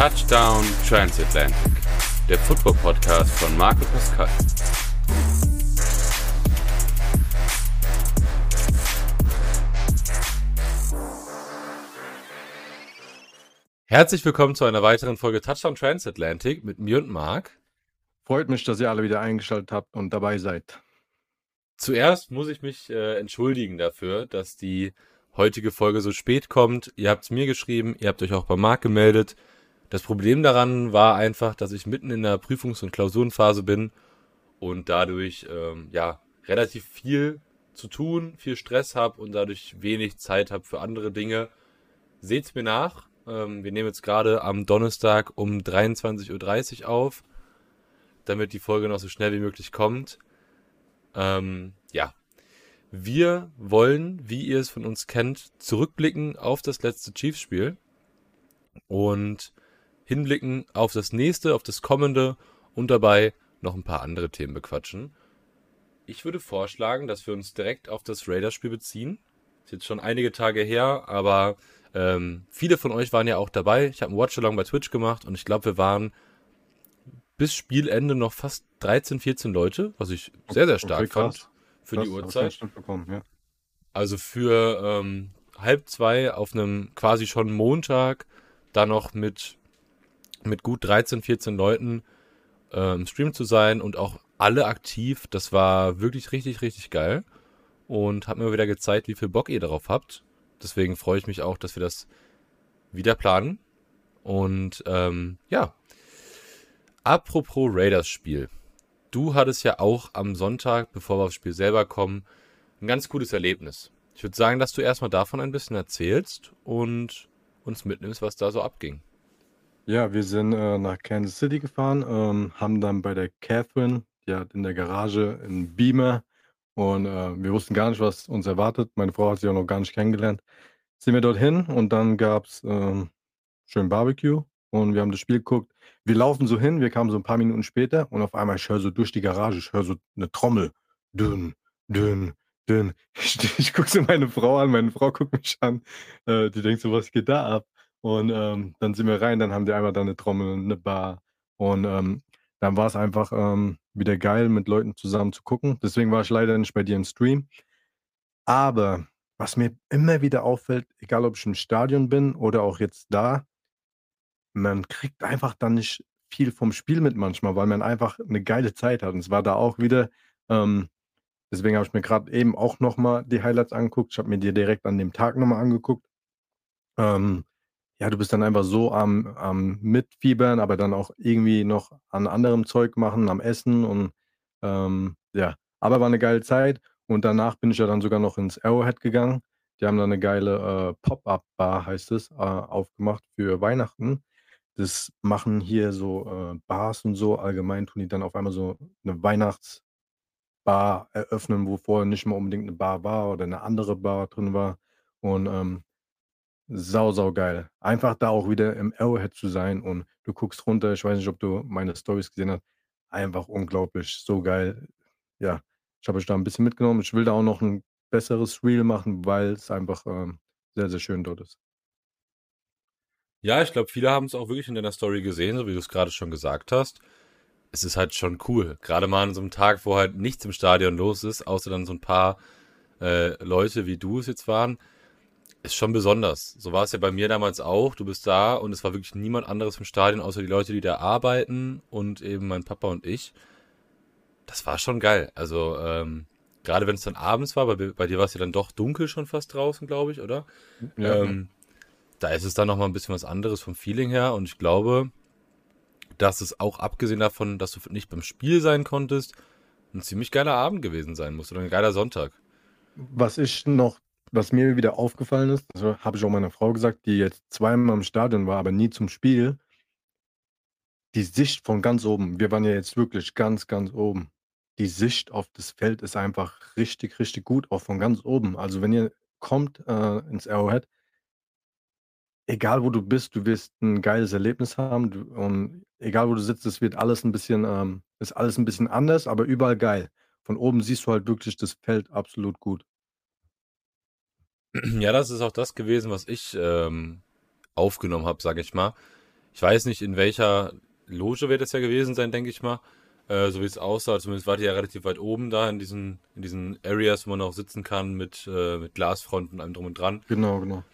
Touchdown Transatlantic, der Football-Podcast von Marco Pascal. Herzlich willkommen zu einer weiteren Folge Touchdown Transatlantic mit mir und Marc. Freut mich, dass ihr alle wieder eingeschaltet habt und dabei seid. Zuerst muss ich mich äh, entschuldigen dafür, dass die heutige Folge so spät kommt. Ihr habt es mir geschrieben, ihr habt euch auch bei Marc gemeldet. Das Problem daran war einfach, dass ich mitten in der Prüfungs- und Klausurenphase bin und dadurch ähm, ja relativ viel zu tun, viel Stress habe und dadurch wenig Zeit habe für andere Dinge. Seht's mir nach. Ähm, wir nehmen jetzt gerade am Donnerstag um 23.30 Uhr auf, damit die Folge noch so schnell wie möglich kommt. Ähm, ja. Wir wollen, wie ihr es von uns kennt, zurückblicken auf das letzte Chiefs-Spiel. Und hinblicken auf das nächste, auf das kommende und dabei noch ein paar andere Themen bequatschen. Ich würde vorschlagen, dass wir uns direkt auf das Raiders-Spiel beziehen. Ist jetzt schon einige Tage her, aber ähm, viele von euch waren ja auch dabei. Ich habe ein Watch-Along bei Twitch gemacht und ich glaube, wir waren bis Spielende noch fast 13, 14 Leute, was ich sehr, sehr stark okay, fand für krass, die Uhrzeit. Ja. Also für ähm, halb zwei auf einem quasi schon Montag, da noch mit mit gut 13, 14 Leuten äh, im Stream zu sein und auch alle aktiv. Das war wirklich richtig, richtig geil. Und hat mir wieder gezeigt, wie viel Bock ihr darauf habt. Deswegen freue ich mich auch, dass wir das wieder planen. Und ähm, ja. Apropos Raiders-Spiel. Du hattest ja auch am Sonntag, bevor wir aufs Spiel selber kommen, ein ganz gutes Erlebnis. Ich würde sagen, dass du erstmal davon ein bisschen erzählst und uns mitnimmst, was da so abging. Ja, wir sind, äh, nach Kansas City gefahren, ähm, haben dann bei der Catherine die hat in der Garage 'n Beamer und, äh, wir wussten gar nicht, was uns erwartet. Meine Frau hat sie auch noch gar nicht kennengelernt. Sind wir dorthin und dann gab's, ähm, schön Barbecue und wir haben das Spiel geguckt. Wir laufen so hin, wir kamen so ein paar Minuten später und auf einmal ich höre so durch die Garage ich höre so eine Trommel. Dünn, dünn, dünn. Ich ich gucke so meine Frau an, meine Frau guckt mich an, äh, die denkt so: „Was geht da ab?“ Und, ähm, dann sind wir rein, dann haben die einmal da 'ne Trommel, 'ne Bar und, ähm, dann war's einfach, ähm, wieder geil, mit Leuten zusammen zu gucken. Deswegen war ich leider nicht bei dir im Stream. Aber was mir immer wieder auffällt, egal ob ich im Stadion bin oder auch jetzt da man kriegt einfach dann nicht viel vom Spiel mit manchmal, weil man einfach 'ne geile Zeit hat. Und es war da auch wieder, ähm deswegen habe ich mir grad eben auch noch mal die Highlights angeguckt. Ich habe mir die direkt an dem Tag noch mal angeguckt. Ähm ja, du bist dann einfach so am am Mitfiebern, aber dann auch irgendwie noch an anderem Zeug machen, am Essen und, ähm, ja. Aber war 'ne geile Zeit und danach bin ich ja dann sogar noch ins Arrowhead gegangen. Die haben da 'ne geile, äh, Pop-up-Bar, heißt es, äh, aufgemacht für Weihnachten. Das machen hier so, äh, Bars und so allgemein tun die dann auf einmal so 'ne Weihnachtsbar eröffnen, wo vorher nicht mal unbedingt 'ne Bar war oder 'ne andere Bar drin war und, ähm Sau, sau geil. Einfach da auch wieder im Arrowhead zu sein und du guckst runter. Ich weiß nicht, ob du meine Storys gesehen hast. Einfach unglaublich, so geil. Ja, ich habe euch da 'n bisschen mitgenommen. Ich will da auch noch 'n besseres Reel machen, weil's einfach, ähm, sehr, sehr schön dort ist. Ja, ich glaube, viele haben's auch wirklich in deiner Story gesehen, so wie du's grade schon gesagt hast. Es ist halt schon cool. Grade mal an so 'nem Tag, wo halt nichts im Stadion los ist, außer dann so 'n paar, äh, Leute, wie du es jetzt waren. Ist schon besonders. So war es ja bei mir damals auch. Du bist da und es war wirklich niemand anderes im Stadion, außer die Leute, die da arbeiten und eben mein Papa und ich. Das war schon geil. Also, ähm, gerade wenn es dann abends war, bei, bei dir war es ja dann doch dunkel schon fast draußen, glaube ich, oder? Ja. Ähm, da ist es dann nochmal ein bisschen was anderes vom Feeling her und ich glaube, dass es auch abgesehen davon, dass du nicht beim Spiel sein konntest, ein ziemlich geiler Abend gewesen sein muss oder ein geiler Sonntag. Was ich noch was mir wieder aufgefallen ist, also, habe ich auch meiner Frau gesagt, die jetzt zweimal im Stadion war, aber nie zum Spiel die Sicht von ganz oben wir waren ja jetzt wirklich ganz, ganz oben. Die Sicht auf das Feld ist einfach richtig, richtig gut, auch von ganz oben. Also, wenn ihr kommt, äh, ins Arrowhead egal wo du bist, du wirst 'n geiles Erlebnis haben. Du und egal wo du sitzt, es wird alles 'n bisschen ähm, ist alles 'n bisschen anders, aber überall geil. Von oben siehst du halt wirklich das Feld absolut gut. Ja, das ist auch das gewesen, was ich, ähm, aufgenommen habe, sage ich mal. Ich weiß nicht, in welcher Loge wird es ja gewesen sein, denke ich mal. Äh, so wie es aussah, zumindest war die ja relativ weit oben da in diesen, in diesen Areas, wo man auch sitzen kann mit, äh, mit Glasfronten und allem drum und dran. Genau, genau.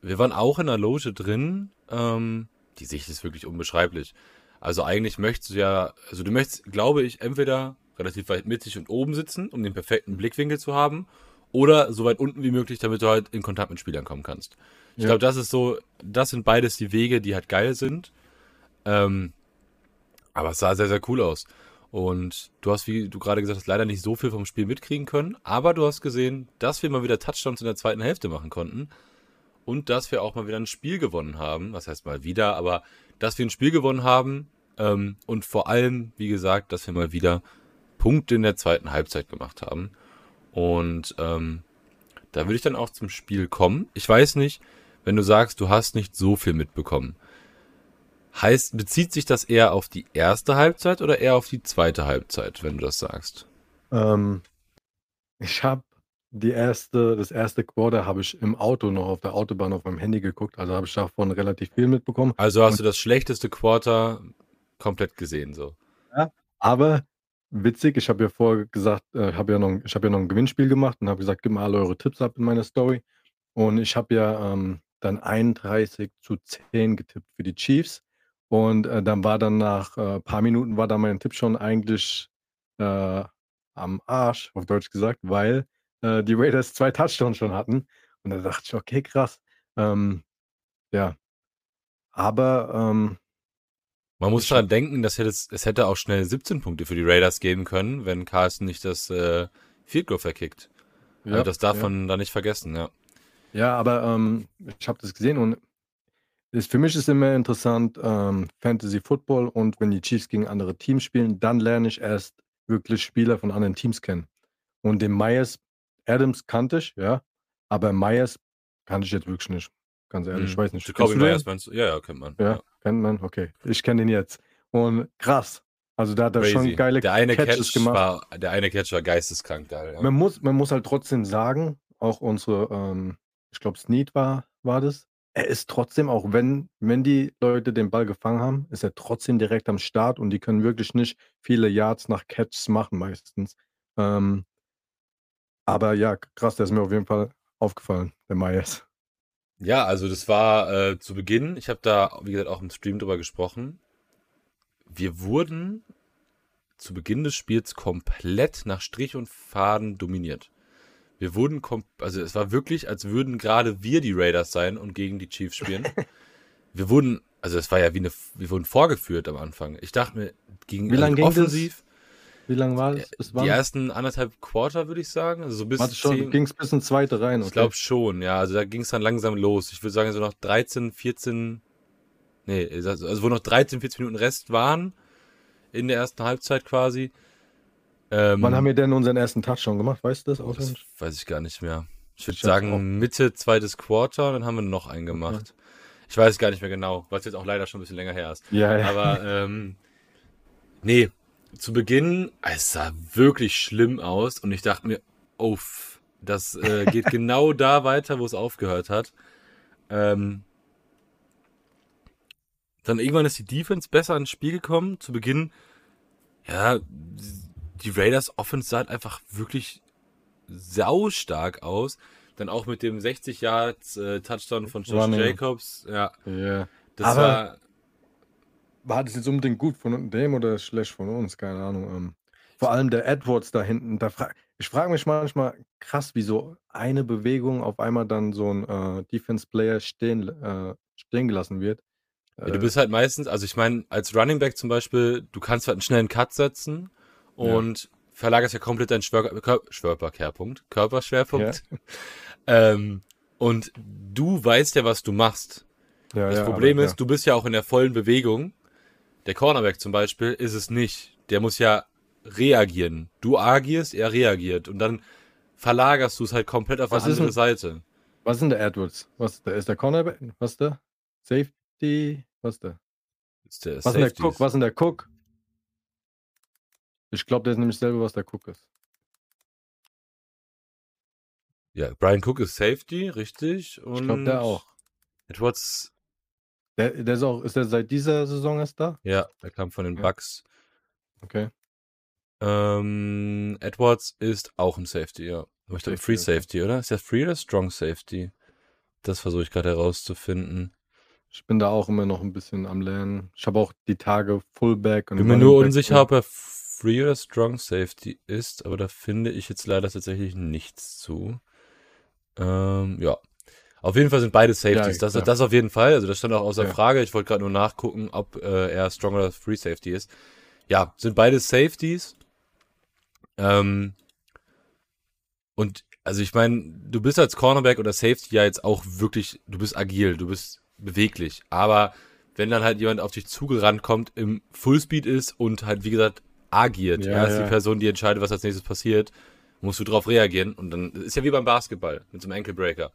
Wir waren auch in einer Loge drin. Ähm, die Sicht ist wirklich unbeschreiblich. Also eigentlich möchtest du ja, also du möchtest, glaube ich, entweder relativ weit mittig und oben sitzen, um den perfekten Blickwinkel zu haben, oder so weit unten wie möglich, damit du halt in Kontakt mit Spielern kommen kannst. Ich Ja. glaube, das ist so, das sind beides die Wege, die halt geil sind. Ähm, aber es sah sehr, sehr cool aus. Und du hast, wie du gerade gesagt hast, leider nicht so viel vom Spiel mitkriegen können, aber du hast gesehen, dass wir mal wieder Touchdowns in der zweiten Hälfte machen konnten und dass wir auch mal wieder ein Spiel gewonnen haben. Was heißt mal wieder, aber dass wir ein Spiel gewonnen haben ähm, und vor allem, wie gesagt, dass wir mal wieder Punkte in der zweiten Halbzeit gemacht haben. Und ähm, da würde ich dann auch zum Spiel kommen. Ich weiß nicht, wenn du sagst, du hast nicht so viel mitbekommen. Heißt, bezieht sich das eher auf die erste Halbzeit oder eher auf die zweite Halbzeit, wenn du das sagst? Ähm, ich habe die erste, das erste Quarter habe ich im Auto noch auf der Autobahn auf meinem Handy geguckt, also habe ich davon relativ viel mitbekommen. Also hast du das schlechteste Quarter komplett gesehen, so. Aber witzig, ich habe ja vorher gesagt, äh, habe ja noch, ich habe ja noch ein Gewinnspiel gemacht und habe gesagt, gib mal alle eure Tipps ab in meiner Story. Und ich habe ja ähm, dann 31 zu 10 getippt für die Chiefs. Und äh, dann war dann nach ein äh, paar Minuten war dann mein Tipp schon eigentlich äh, am Arsch, auf Deutsch gesagt, weil äh, die Raiders zwei Touchdowns schon hatten. Und da dachte ich, okay, krass. Ähm, ja. Aber ähm, Man muss daran denken, dass es, es hätte auch schnell 17 Punkte für die Raiders geben können, wenn Carlson nicht das äh, Field Goal verkickt. also das darf ja. man da nicht vergessen, ja. Ja, aber ähm, ich habe das gesehen und ist, für mich ist immer interessant ähm, Fantasy Football und wenn die Chiefs gegen andere Teams spielen, dann lerne ich erst wirklich Spieler von anderen Teams kennen. Und den Myers, Adams kannte ich, ja, aber Myers kannte ich jetzt wirklich nicht. Ganz ehrlich, ich Mhm. weiß nicht. Du den? Myers du? Ja, ja, kennt man. Ja, kennt man, okay. Ich kenne den jetzt. Und krass. Also da hat er Crazy. schon geile der eine Catches Catch gemacht. war, der eine Catch war geisteskrank geil. Ja. Man muss, man muss halt trotzdem sagen, auch unsere, ähm, ich glaube, Snead war, war das. Er ist trotzdem, auch wenn, wenn die Leute den Ball gefangen haben, ist er trotzdem direkt am Start und die können wirklich nicht viele Yards nach Catches machen meistens. Ähm, aber ja, krass, der ist mir auf jeden Fall aufgefallen, der Myers. Ja, also das war äh, zu Beginn, ich habe da, wie gesagt, auch im Stream drüber gesprochen. Wir wurden zu Beginn des Spiels komplett nach Strich und Faden dominiert. Wir wurden, kom also es war wirklich, als würden gerade wir die Raiders sein und gegen die Chiefs spielen. wir wurden, also es war ja wie eine, wir wurden vorgeführt am Anfang. Ich dachte mir, gegen Wie lang also ging das? offensiv, Wie lange war es? Bis die ersten anderthalb Quarter, würde ich sagen. Also so bis Warte schon, 10, ging es bis ins zweite rein, okay? ich glaube schon, ja. Also da ging es dann langsam los. Ich würde sagen, so noch 13, 14, nee, also also wo noch 13, 14 Minuten Rest waren in der ersten Halbzeit quasi. Ähm, Wann haben wir denn unseren ersten Touchdown gemacht? Weißt du das oh, das weiß ich gar nicht mehr. Ich würde auch. sagen Mitte zweites Quarter, dann haben wir noch einen gemacht. Ich weiß gar nicht mehr genau, weil es jetzt auch leider schon ein bisschen länger her ist. Ja, ja. Aber ähm, nee, zu Beginn, es sah wirklich schlimm aus und ich dachte mir, oh, f- das äh, geht genau da weiter, wo es aufgehört hat. Ähm, dann irgendwann ist die Defense besser ins Spiel gekommen. Zu Beginn, ja, die Raiders Offense sah halt einfach wirklich saustark aus. Dann auch mit dem 60 Yards äh, Touchdown von Josh Running. Jacobs. Ja, ja. das Aber- war War das jetzt unbedingt gut von dem oder schlecht von uns? Keine Ahnung. Ähm, vor allem der Edwards da hinten. Da fra ich frage mich manchmal krass, wieso eine Bewegung auf einmal dann so ein äh, Defense-Player stehen, äh, stehen gelassen wird. Ja, du bist halt meistens, also ich meine, als Running Back zum Beispiel, du kannst halt einen schnellen Cut setzen und verlagerst ja komplett deinen Schwör Kör Schwörperkehrpunkt, Körperschwerpunkt. Ähm, und du weißt ja, was du machst. äh, ja, Das ja, Problem ist, du bist ja auch in der vollen Bewegung. Der Cornerback zum Beispiel ist es nicht. Der muss ja reagieren. Du agierst, er reagiert. Und dann verlagerst du es halt komplett auf Was eine ist andere denn- Seite. Was ist denn der Edwards? Was ist der? Ist der Cornerback? Was ist der? Safety? Was ist der? Ist der Was ist der Cook? Was ist der Cook? Ich glaube, der ist nämlich selber, was der Cook ist. Ja, Brian Cook ist Safety, richtig. Und Ich glaube, der auch. Edwards Der, der ist auch, ist der seit dieser Saison erst da? Ja, der kam von den. Bucks. Okay. Ähm, Edwards ist auch ein Safety, ja. Aber ich glaube Free. Safety, oder? Ist der Free oder Strong Safety? Das versuche ich gerade herauszufinden. Ich bin da auch immer noch ein bisschen am Lernen. Ich habe auch die Tage Fullback und Bin mir nur unsicher, ob er Free oder Strong Safety ist, aber da finde ich jetzt leider tatsächlich nichts zu. Ähm, ja. Auf jeden Fall sind beide Safeties. Ja, das, klar. das auf jeden Fall. Also das stand auch außer Ja. Frage. Ich wollte gerade nur nachgucken, ob äh, er Strong oder Free Safety ist. Ja, sind beide Safeties. Ähm, und also ich meine, du bist als Cornerback oder Safety ja jetzt auch wirklich, du bist agil, du bist beweglich. Aber wenn dann halt jemand auf dich zugerannt kommt, im Fullspeed ist und halt, wie gesagt, agiert, Ja, ja, ist ja. die Person, die entscheidet, was als nächstes passiert, musst du drauf reagieren. Und dann ist ja wie beim Basketball mit so einem Ankle Breaker.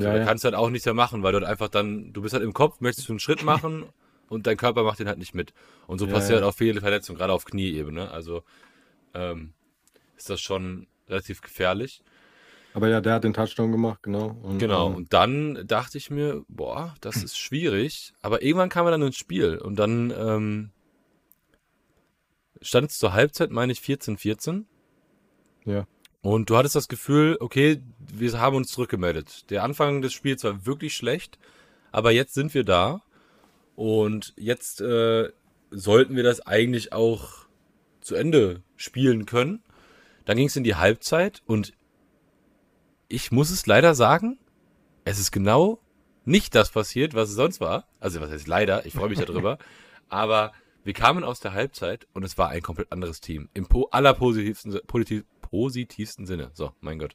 Ja, da ja. kannst du halt auch nichts mehr machen, weil du halt einfach dann, du bist halt im Kopf, möchtest du einen Schritt machen und dein Körper macht den halt nicht mit. Und so Ja, passiert halt auch viele Verletzungen, gerade auf Knieebene. Also ähm, ist das schon relativ gefährlich. Aber ja, der hat den Touchdown gemacht, genau. Und, Genau. ähm, Und dann dachte ich mir, boah, das ist schwierig. Aber irgendwann kam er dann ins Spiel und dann ähm, stand es zur Halbzeit, meine ich, 14-14. Ja. Und du hattest das Gefühl, okay, wir haben uns zurückgemeldet. Der Anfang des Spiels war wirklich schlecht, aber jetzt sind wir da. Und jetzt äh, sollten wir das eigentlich auch zu Ende spielen können. Dann ging es in die Halbzeit und ich muss es leider sagen, es ist genau nicht das passiert, was es sonst war. Also was heißt leider, ich freue mich darüber. aber wir kamen aus der Halbzeit und es war ein komplett anderes Team. Im po allerpositivsten positiv, positivsten Sinne. So, mein Gott.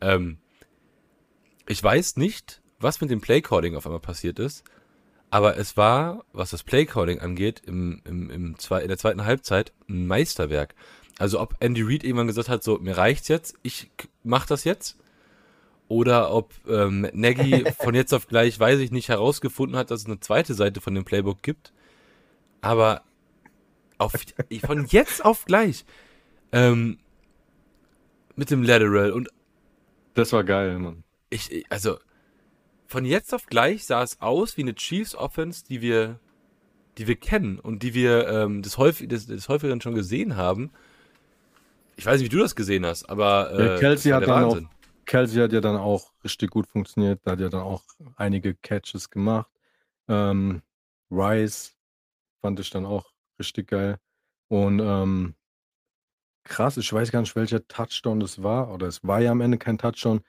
Ähm, ich weiß nicht, was mit dem Playcalling auf einmal passiert ist, aber es war, was das Playcalling angeht, im, im, im zwei, in der zweiten Halbzeit ein Meisterwerk. Also ob Andy Reid irgendwann gesagt hat, so, mir reicht's jetzt, ich mach das jetzt. Oder ob ähm, Nagy von jetzt auf gleich, weiß ich nicht, herausgefunden hat, dass es eine zweite Seite von dem Playbook gibt. Aber auf, von jetzt auf gleich ähm, mit dem Lateral und Das war geil, Mann. ich, also von jetzt auf gleich sah es aus wie eine Chiefs Offense, die wir, die wir kennen und die wir ähm, des, häufig, des, des häufigeren schon gesehen haben. Ich weiß nicht, wie du das gesehen hast, aber äh, Ja, Kelsey hat dann Wahnsinn. Kelsey hat ja dann auch richtig gut funktioniert. Da hat ja dann auch einige Catches gemacht. Ähm, Rice fand ich dann auch richtig geil. Und ähm, krass, ich weiß gar nicht, welcher Touchdown das war. Oder es war ja am Ende kein Touchdown.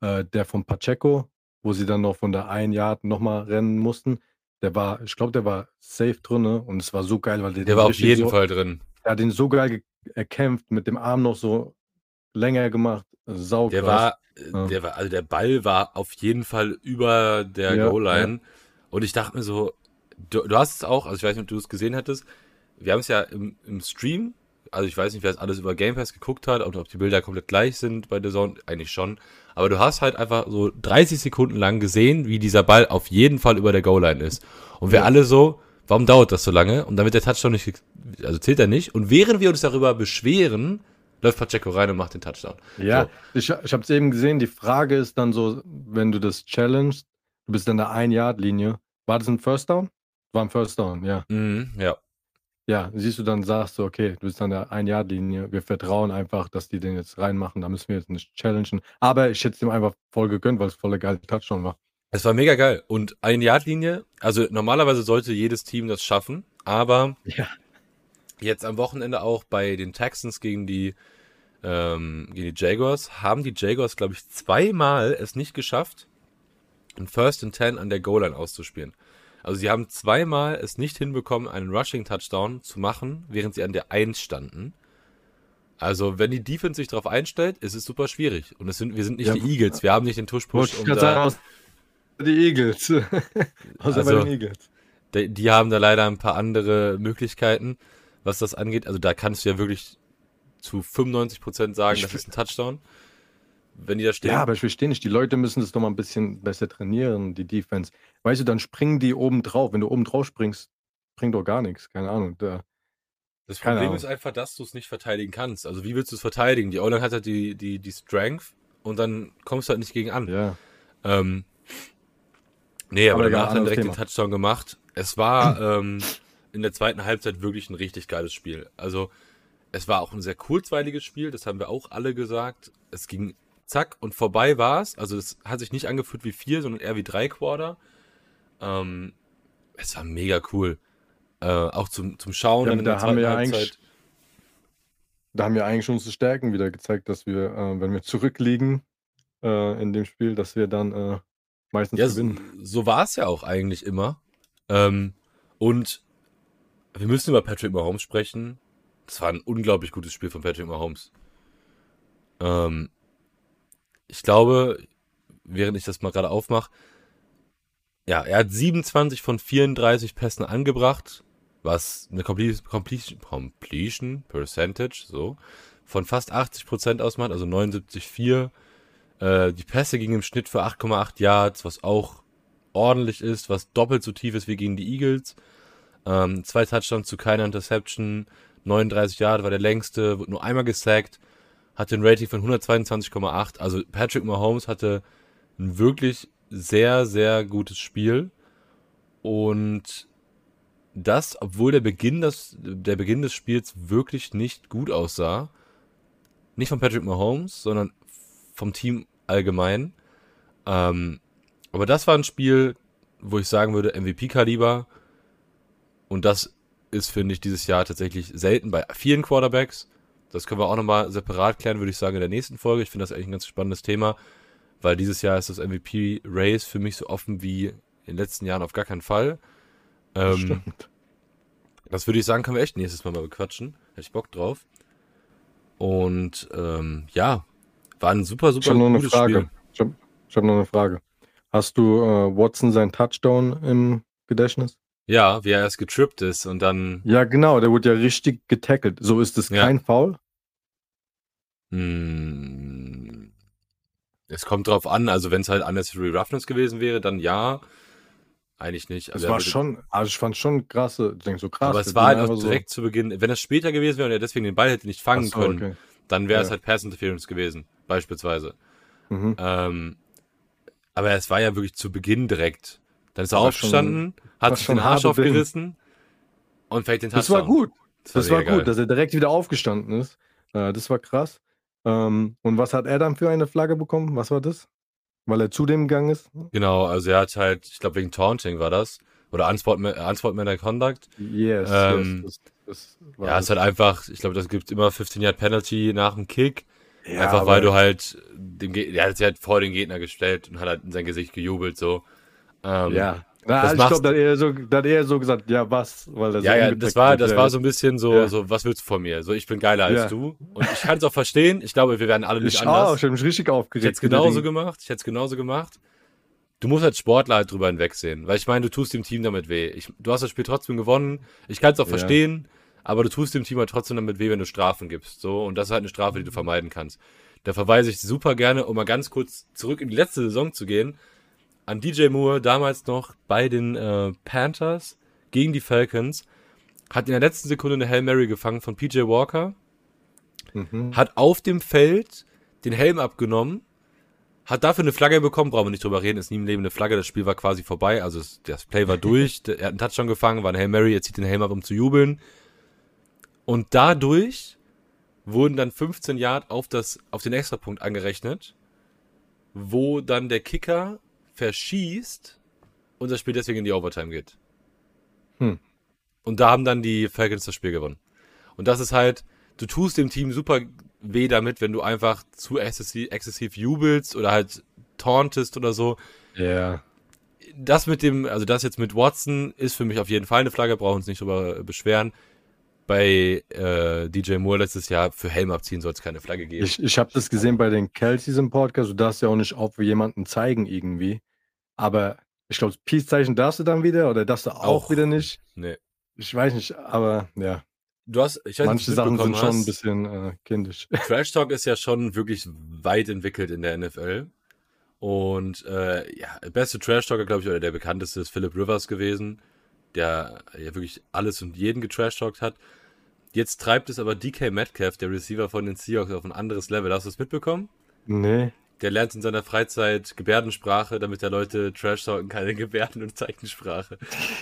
Äh, der von Pacheco, wo sie dann noch von der ein Yard nochmal rennen mussten. Der war, ich glaube, der war safe drinne und es war so geil, weil der, Der den war auf richtig jeden so, Fall drin. Er hat den so geil ge- erkämpft, mit dem Arm noch so länger gemacht. Sau Der krass. war, äh, Ja. der war, also der Ball war auf jeden Fall über der Ja, Goal-Line. Und ich dachte mir so, du, du hast es auch, also ich weiß nicht, ob du es gesehen hättest. Wir haben es ja im, im Stream, also ich weiß nicht, wer es alles über Game Pass geguckt hat, und ob die Bilder komplett gleich sind bei der Zone, eigentlich schon. Aber du hast halt einfach so 30 Sekunden lang gesehen, wie dieser Ball auf jeden Fall über der Goal-Line ist. Und wir Ja. alle so, warum dauert das so lange? Und damit der Touchdown nicht, also zählt er nicht. Und während wir uns darüber beschweren, läuft Pacheco rein und macht den Touchdown. Ja, So. ich, ich habe es eben gesehen. Die Frage ist dann so, wenn du das challengest, du bist an der Ein-Yard-Linie. War das ein First Down? War ein First Down, ja. Mhm, ja. Ja, siehst du, dann sagst du, okay, du bist an der Ein-Yard-Linie. Wir vertrauen einfach, dass die den jetzt reinmachen. Da müssen wir jetzt nicht challengen. Aber ich hätte es ihm einfach voll gegönnt, weil es voll der geile Touchdown war. Es war mega geil. Und eine Yardlinie, also normalerweise sollte jedes Team das schaffen, aber Ja. jetzt am Wochenende auch bei den Texans gegen die, ähm, gegen die Jaguars, haben die Jaguars, glaube ich, zweimal es nicht geschafft, ein First and Ten an der Goal-Line auszuspielen. Also sie haben zweimal es nicht hinbekommen, einen Rushing-Touchdown zu machen, während sie an der Eins standen. Also wenn die Defense sich darauf einstellt, ist es super schwierig. Und sind, wir sind nicht Ja. die Eagles, wir haben nicht den Tush-Push, um sagen, die Eagles. Außer Also- bei den Eagles. Die, die haben da leider ein paar andere Möglichkeiten, was das angeht. Also da kannst du ja wirklich zu 95% sagen, Ich das ist ein Touchdown. Wenn die da stehen. Ja, aber ich verstehe nicht. Die Leute müssen das doch mal ein bisschen besser trainieren, die Defense. Weißt du, dann springen die oben drauf. Wenn du oben drauf springst, bringt doch gar nichts. Keine Ahnung. Da, das keine Problem Ahnung. ist einfach, dass du es nicht verteidigen kannst. Also wie willst du es verteidigen? Die O-Line hat halt die, die, die Strength und dann kommst du halt nicht gegen an. ja. Ähm, Nee, aber, Aber danach egal, dann direkt anderes den Touchdown gemacht. Es war ähm, in der zweiten Halbzeit wirklich ein richtig geiles Spiel. Also es war auch ein sehr kurzweiliges Spiel, das haben wir auch alle gesagt. Es ging zack und vorbei war es. Also es hat sich nicht angefühlt wie vier, sondern eher wie drei Quarter. Ähm, es war mega cool. Äh, auch zum, zum Schauen Ja, da haben wir ja eigentlich-. Da haben wir eigentlich schon unsere Stärken wieder gezeigt, dass wir, äh, wenn wir zurückliegen äh, in dem Spiel, dass wir dann äh, meistens Ja, so, gewinnen. so war es ja auch eigentlich immer. Ähm, und wir müssen über Patrick Mahomes sprechen. Das war ein unglaublich gutes Spiel von Patrick Mahomes. Ähm, ich glaube, während ich das mal gerade aufmache, ja, er hat 27 von 34 Pässen angebracht, was eine Completion, Completion, Completion Percentage, so, von fast 80% ausmacht, also 79,4. Äh, die Pässe gingen im Schnitt für 8,8 Yards, was auch ordentlich ist, was doppelt so tief ist wie gegen die Eagles. Ähm, zwei Touchdowns zu keiner Interception, 39 Yards war der längste, wurde nur einmal gesackt, hatte ein Rating von 122,8. Also Patrick Mahomes hatte ein wirklich sehr, sehr gutes Spiel. Und das, obwohl der Beginn, des, der Beginn des Spiels wirklich nicht gut aussah. Nicht von Patrick Mahomes, sondern vom Team allgemein. Ähm, aber das war ein Spiel, wo ich sagen würde, MVP-Kaliber. Und das ist, finde ich, dieses Jahr tatsächlich selten bei vielen Quarterbacks. Das können wir auch nochmal separat klären, würde ich sagen, in der nächsten Folge. Ich finde das eigentlich ein ganz spannendes Thema, weil dieses Jahr ist das MVP-Race für mich so offen wie in den letzten Jahren auf gar keinen Fall. Das Ähm, stimmt. das würde ich sagen, können wir echt nächstes Mal mal bequatschen. Hätte ich Bock drauf. Und ähm, ja, war ein super, Ich super noch eine gutes Frage. Spiel. Ich habe ich hab noch eine Frage. Hast du äh, Watson seinen Touchdown im Gedächtnis? Ja, wie er erst getrippt ist und dann Ja, genau, der wurde ja richtig getackelt. So ist es Ja. kein Foul? Hm, es kommt drauf an, also wenn es halt unnecessary roughness gewesen wäre, dann ja. Eigentlich nicht. Es Also war schon, also ich fand schon krasse, ich denke so krass. aber es war halt auch einfach so- direkt zu Beginn. Wenn es später gewesen wäre und er deswegen den Ball hätte nicht fangen so, können, okay. dann wäre es Ja. halt Pass Interference gewesen, beispielsweise. Mhm. Ähm, aber es war ja wirklich zu Beginn direkt. Dann ist er aufgestanden, war hat sich den Arsch aufgerissen und fällt den Das Touchdown. war gut. Das war mega gut, dass er direkt wieder aufgestanden ist. Äh, das war krass. Ähm, und was hat er dann für eine Flagge bekommen? Was war das? Weil er zu dem gegangen ist? Genau, also er hat halt, ich glaube wegen Taunting war das. Oder Unsportman Unsportman Conduct. Yes, Ähm, yes. Das, das war Ja, das. ist halt einfach, ich glaube, das gibt immer 15 Yard Penalty nach dem Kick. Ja, einfach weil du halt den Ge der hat sich halt vor den Gegner gestellt und hat halt in sein Gesicht gejubelt so. Ähm, Ja. Na, das ich glaube, da hat er so, da hat er so gesagt, ja, was? Weil so Ja, ja, das war, das ja. war so ein bisschen so, Ja. so, was willst du von mir? So, ich bin geiler als Ja. du. Und ich kann es auch verstehen. Ich glaube, wir werden alle nicht Ich auch, anders. ich habe mich richtig Ich aufgeregt. hätte es genauso gemacht. Ich hätte es genauso gemacht. Du musst als Sportler halt drüber hinwegsehen. Weil ich meine, du tust dem Team damit weh. Ich, du hast das Spiel trotzdem gewonnen. Ich kann es auch verstehen, aber du tust dem Team halt trotzdem damit weh, wenn du Strafen gibst. So, und das ist halt eine Strafe, die du vermeiden kannst. Da verweise ich super gerne, um mal ganz kurz zurück in die letzte Saison zu gehen, an DJ Moore, damals noch bei den äh, Panthers gegen die Falcons, hat in der letzten Sekunde eine Hail Mary gefangen von PJ Walker Mhm. hat auf dem Feld den Helm abgenommen, hat dafür eine Flagge bekommen, brauchen wir nicht drüber reden, ist nie im Leben eine Flagge, das Spiel war quasi vorbei, also das Play war durch, er hat einen Touchdown gefangen, war ein Hail Mary, er zieht den Helm ab, um zu jubeln. Und dadurch wurden dann 15 Yard auf, das, auf den Extrapunkt angerechnet, wo dann der Kicker verschießt und das Spiel deswegen in die Overtime geht. Hm. Und da haben dann die Falcons das Spiel gewonnen. Und das ist halt, du tust dem Team super weh damit, wenn du einfach zu exzessiv, exzessiv jubelst oder halt tauntest oder so. Ja. Das mit dem, also das jetzt mit Watson ist für mich auf jeden Fall eine Flagge, brauchen uns nicht drüber beschweren. Bei äh, DJ Moore letztes Jahr für Helm abziehen soll es keine Flagge geben. Ich, ich habe das gesehen bei den Kelseys im Podcast. Du darfst ja auch nicht auf jemanden zeigen irgendwie. Aber ich glaube, das Peace-Zeichen darfst du dann wieder oder darfst du auch, Auch. wieder nicht. nee. Ich weiß nicht, aber ja, Du hast, ich weiß manche Sachen sind mitbekommen schon ein hast, bisschen äh, kindisch. Trash Talk ist ja schon wirklich weit entwickelt in der NFL. Und äh, ja, der beste Trash Talker, glaube ich, oder der bekannteste ist Philip Rivers gewesen, der ja wirklich alles und jeden getrash talkt hat. Jetzt treibt es aber DK Metcalf, der Receiver von den Seahawks, auf ein anderes Level. Hast du es mitbekommen? Nee. der lernt in seiner Freizeit Gebärdensprache, damit der Leute trash talken kann in Gebärden- und Zeichensprache.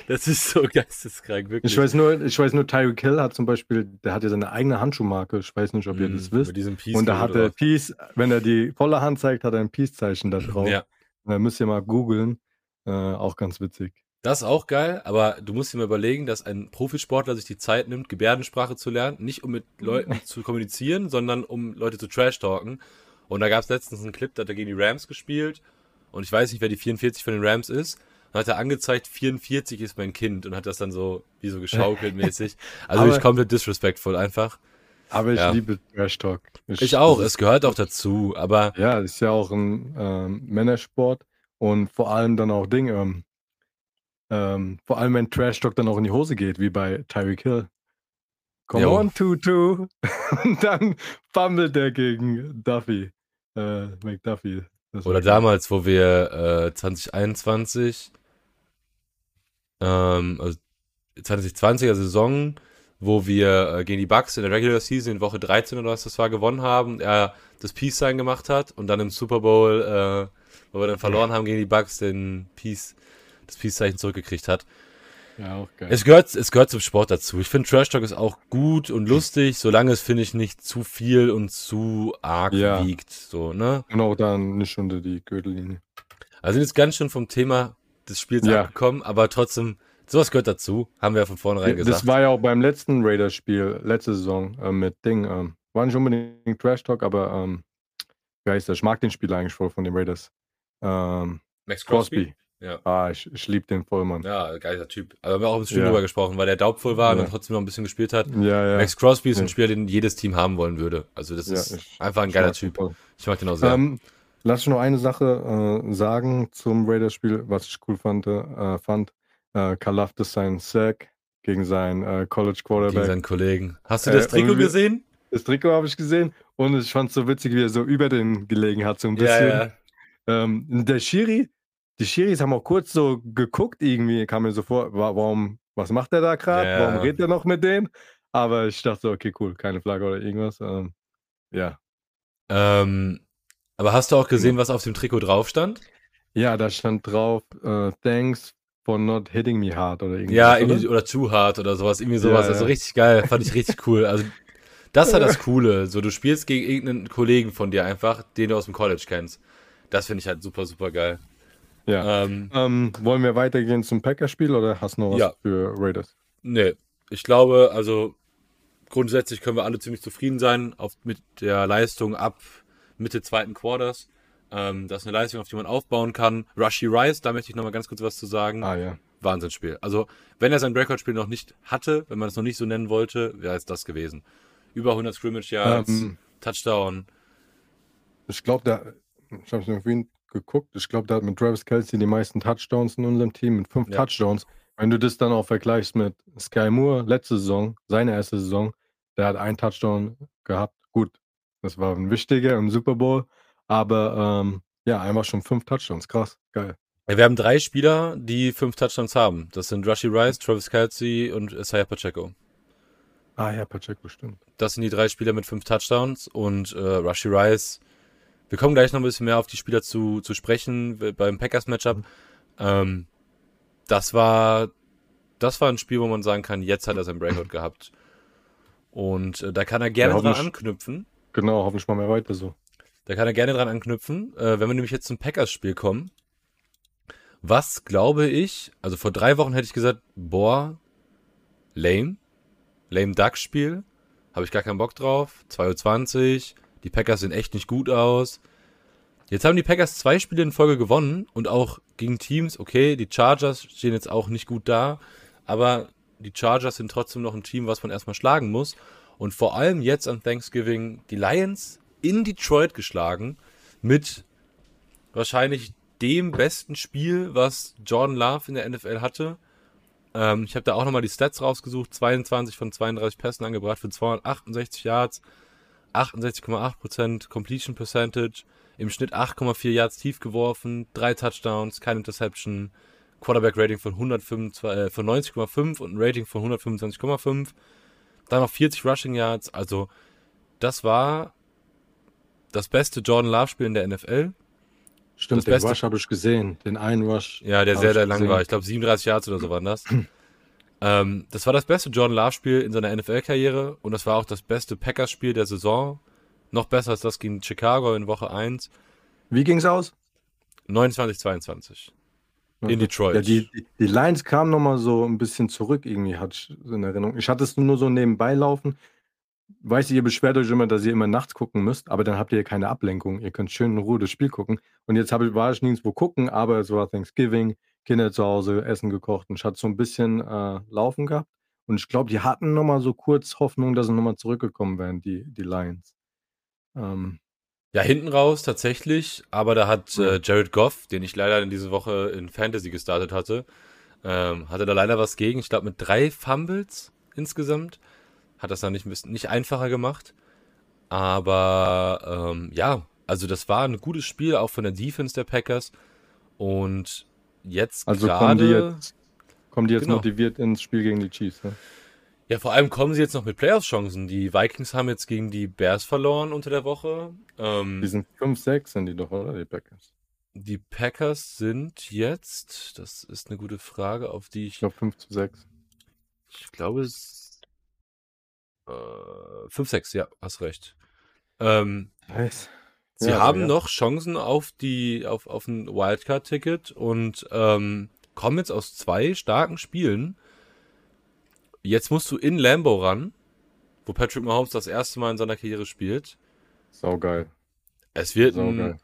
Das ist so geisteskrank, wirklich. Ich weiß nur, ich weiß nur, Tyreek Hill hat zum Beispiel, der hat ja seine eigene Handschuhmarke. Ich weiß nicht, ob ihr Mm, das wisst. Und da hat er. Peace, wenn er die volle Hand zeigt, hat er ein Peace-Zeichen da drauf. Ja. Da müsst ihr mal googeln. Äh, auch ganz witzig. Das ist auch geil, aber du musst dir mal überlegen, dass ein Profisportler sich die Zeit nimmt, Gebärdensprache zu lernen, nicht um mit Leuten zu kommunizieren, sondern um Leute zu trash-talken. Und da gab es letztens einen Clip, da hat er gegen die Rams gespielt und ich weiß nicht, wer die 44 von den Rams ist. Dann hat er angezeigt, 44 ist mein Kind und hat das dann so, wie so geschaukelt mäßig. Also Aber- wirklich komplett disrespectful einfach. Aber ich Ja. liebe Trash Talk. Ich auch, das es gehört auch dazu, aber Ja, ist ja auch ein ähm, Männersport und vor allem dann auch Ding, ähm, ähm, vor allem wenn Trash Talk dann auch in die Hose geht, wie bei Tyreek Hill. Come Jo. on, Tutu. und dann fummelt er gegen Duffy. Äh, McDuffie. Das Oder damals, wo wir äh, 2021, ähm, also 2020er Saison, wo wir äh, gegen die Bucks in der Regular Season in Woche 13 oder was das war, gewonnen haben, er das Peace-Sign gemacht hat und dann im Super Bowl, äh, wo wir dann verloren haben gegen die Bucks, den Peace, das Peace-Zeichen zurückgekriegt hat. Ja, auch geil. Es gehört, es gehört zum Sport dazu. Ich finde Trash Talk ist auch gut und lustig, solange es, finde ich, nicht zu viel und zu arg Ja. wiegt. So, ne? und auch dann nicht unter die Gürtellinie. Also sind jetzt ganz schön vom Thema des Spiels Ja. abgekommen, aber trotzdem, sowas gehört dazu, haben wir ja von vornherein Das gesagt. war ja auch beim letzten Raiders-Spiel, letzte Saison, äh, mit Ding. Ähm, war nicht unbedingt Trash Talk, aber ähm, wie heißt das? Ich mag den Spieler eigentlich voll von den Raiders. Ähm, Max Crosby. Ja. Ah, ich, ich liebe den voll, Mann. Ja, geiler Typ. Aber wir haben auch ein bisschen Ja. drüber gesprochen, weil der daubvoll war Ja. und trotzdem noch ein bisschen gespielt hat. Ja, ja. Max Crosby ist ein Ja. Spieler, den jedes Team haben wollen würde. Also das Ja, ist ich- einfach ein geiler Typ. voll. Ich mag den auch sehr. Ähm, lass ich noch eine Sache äh, sagen zum Raiders-Spiel, was ich cool fand. Äh, fand. Äh, Kalafdis seinen Sack gegen seinen äh, College gegen Quarterback. seinen Kollegen. Hast du Äh, das Trikot gesehen? Das Trikot habe ich gesehen und ich fand es so witzig, wie er so über den gelegen hat, so ein Ja, bisschen. ja. Ähm, der Schiri, die Schiris haben auch kurz so geguckt, irgendwie kam mir so vor, wa warum, was macht der da gerade? Ja. Warum redet er noch mit denen? Aber ich dachte so, okay, cool, keine Flagge oder irgendwas. Ähm, ja. Ähm, aber hast du auch gesehen, was auf dem Trikot drauf stand? Ja, da stand drauf, äh, thanks for not hitting me hard oder irgendwas. Ja, oder? irgendwie, oder Too Hard oder sowas, irgendwie sowas. Ja, Also ja. richtig geil, fand ich richtig cool. Also das war das Coole. So, du spielst gegen irgendeinen Kollegen von dir einfach, den du aus dem College kennst. Das finde ich halt super, super geil. Ja. Ähm, Ähm, wollen wir weitergehen zum Packers-Spiel oder hast du noch was Ja. für Raiders? nee, ich glaube, also grundsätzlich können wir alle ziemlich zufrieden sein auf, mit der Leistung ab Mitte zweiten Quarters. Ähm, das ist eine Leistung, auf die man aufbauen kann. Rushy Rice, da möchte ich nochmal ganz kurz was zu sagen. Ah ja. Wahnsinnsspiel. Also, wenn er sein Breakout-Spiel noch nicht hatte, wenn man es noch nicht so nennen wollte, wäre es das gewesen. Über 100 Scrimmage Yards, Ähm, Touchdown. Ich glaube, da, ich habe es mir vorhin geguckt, ich glaube, da hat mit Travis Kelsey die meisten Touchdowns in unserem Team mit fünf Ja. Touchdowns. Wenn du das dann auch vergleichst mit Sky Moore, letzte Saison, seine erste Saison, der hat einen Touchdown gehabt. Gut, das war ein wichtiger im Super Bowl, aber ähm, ja, einfach schon fünf Touchdowns. Krass, geil. Ja, wir haben drei Spieler, die fünf Touchdowns haben. Das sind Rushy Rice, Travis Kelsey und Isaiah Pacheco. Ah ja, Pacheco, stimmt. Das sind die drei Spieler mit fünf Touchdowns und äh, Rushy Rice. Wir kommen gleich noch ein bisschen mehr auf die Spieler zu, zu sprechen beim Packers-Matchup. Ähm, das war das war ein Spiel, wo man sagen kann, jetzt hat er sein Breakout gehabt. Und äh, da kann er gerne Ja, dran anknüpfen. Genau, hoffentlich mal mehr weiter so. Da kann er gerne dran anknüpfen. Äh, wenn wir nämlich jetzt zum Packers-Spiel kommen, was glaube ich, also vor drei Wochen hätte ich gesagt, boah, lame, lame Duck-Spiel, habe ich gar keinen Bock drauf, 2.20 Uhr, die Packers sehen echt nicht gut aus. Jetzt haben die Packers zwei Spiele in Folge gewonnen und auch gegen Teams, okay, die Chargers stehen jetzt auch nicht gut da, aber die Chargers sind trotzdem noch ein Team, was man erstmal schlagen muss. Und vor allem jetzt an Thanksgiving die Lions in Detroit geschlagen mit wahrscheinlich dem besten Spiel, was Jordan Love in der NFL hatte. Ähm, ich habe da auch nochmal die Stats rausgesucht. 22 von 32 Pässen angebracht für 268 Yards, 68,8% Completion Percentage, im Schnitt 8,4 Yards tief geworfen, drei Touchdowns, keine Interception, Quarterback Rating von, 105, äh, von 90,5 und ein Rating von 125,5. Dann noch 40 Rushing Yards. Also, das war das beste Jordan Love-Spiel in der NFL. Stimmt, Das den Beste- Rush habe ich gesehen. Den einen Rush. Ja, der sehr, sehr lang gesehen. war. Ich glaube, 37 Yards oder so waren das. ähm, das war das beste Jordan Love-Spiel in seiner NFL-Karriere und das war auch das beste Packers-Spiel der Saison. Noch besser als das gegen Chicago in Woche 1. Wie ging's aus? 29-22. In Detroit. Ja, die, die, Lions kamen nochmal so ein bisschen zurück, irgendwie, hatte ich so in Erinnerung. Ich hatte es nur so nebenbei laufen. Weiß ich, ihr beschwert euch immer, dass ihr immer nachts gucken müsst, aber dann habt ihr keine Ablenkung. Ihr könnt schön in Ruhe das Spiel gucken. Und jetzt ich, war ich nirgendwo gucken, aber es war Thanksgiving, Kinder zu Hause, Essen gekocht und ich hatte so ein bisschen äh, Laufen gehabt. Und ich glaube, die hatten nochmal so kurz Hoffnung, dass sie nochmal zurückgekommen wären, die, die Lions. Ähm, Ja, hinten raus tatsächlich, aber da hat Ja. äh, Jared Goff, den ich leider in diese Woche in Fantasy gestartet hatte, ähm, hatte da leider was gegen. Ich glaube mit drei Fumbles insgesamt. Hat das dann nicht, bisschen- nicht einfacher gemacht. Aber ähm, ja, also das war ein gutes Spiel, auch von der Defense der Packers. Und jetzt also kommen die gerade. jetzt, kommen die jetzt Genau. motiviert ins Spiel gegen die Chiefs. Ne? Ja, vor allem kommen sie jetzt noch mit Playoffs-Chancen. Die Vikings haben jetzt gegen die Bears verloren unter der Woche. Ähm, Die sind 5-6, sind die doch, oder? Die Packers. Die Packers sind jetzt, das ist eine gute Frage, auf die Ich ich, glaube 5 zu 6. ich glaube, es äh, 5-6, ja, hast recht. Ähm, Nice. Sie Ja, haben ja. noch Chancen auf die, auf, auf ein Wildcard-Ticket und ähm, kommen jetzt aus zwei starken Spielen. Jetzt musst du in Lambo ran, wo Patrick Mahomes das erste Mal in seiner Karriere spielt. Saugeil. Es wird ein Saugeil.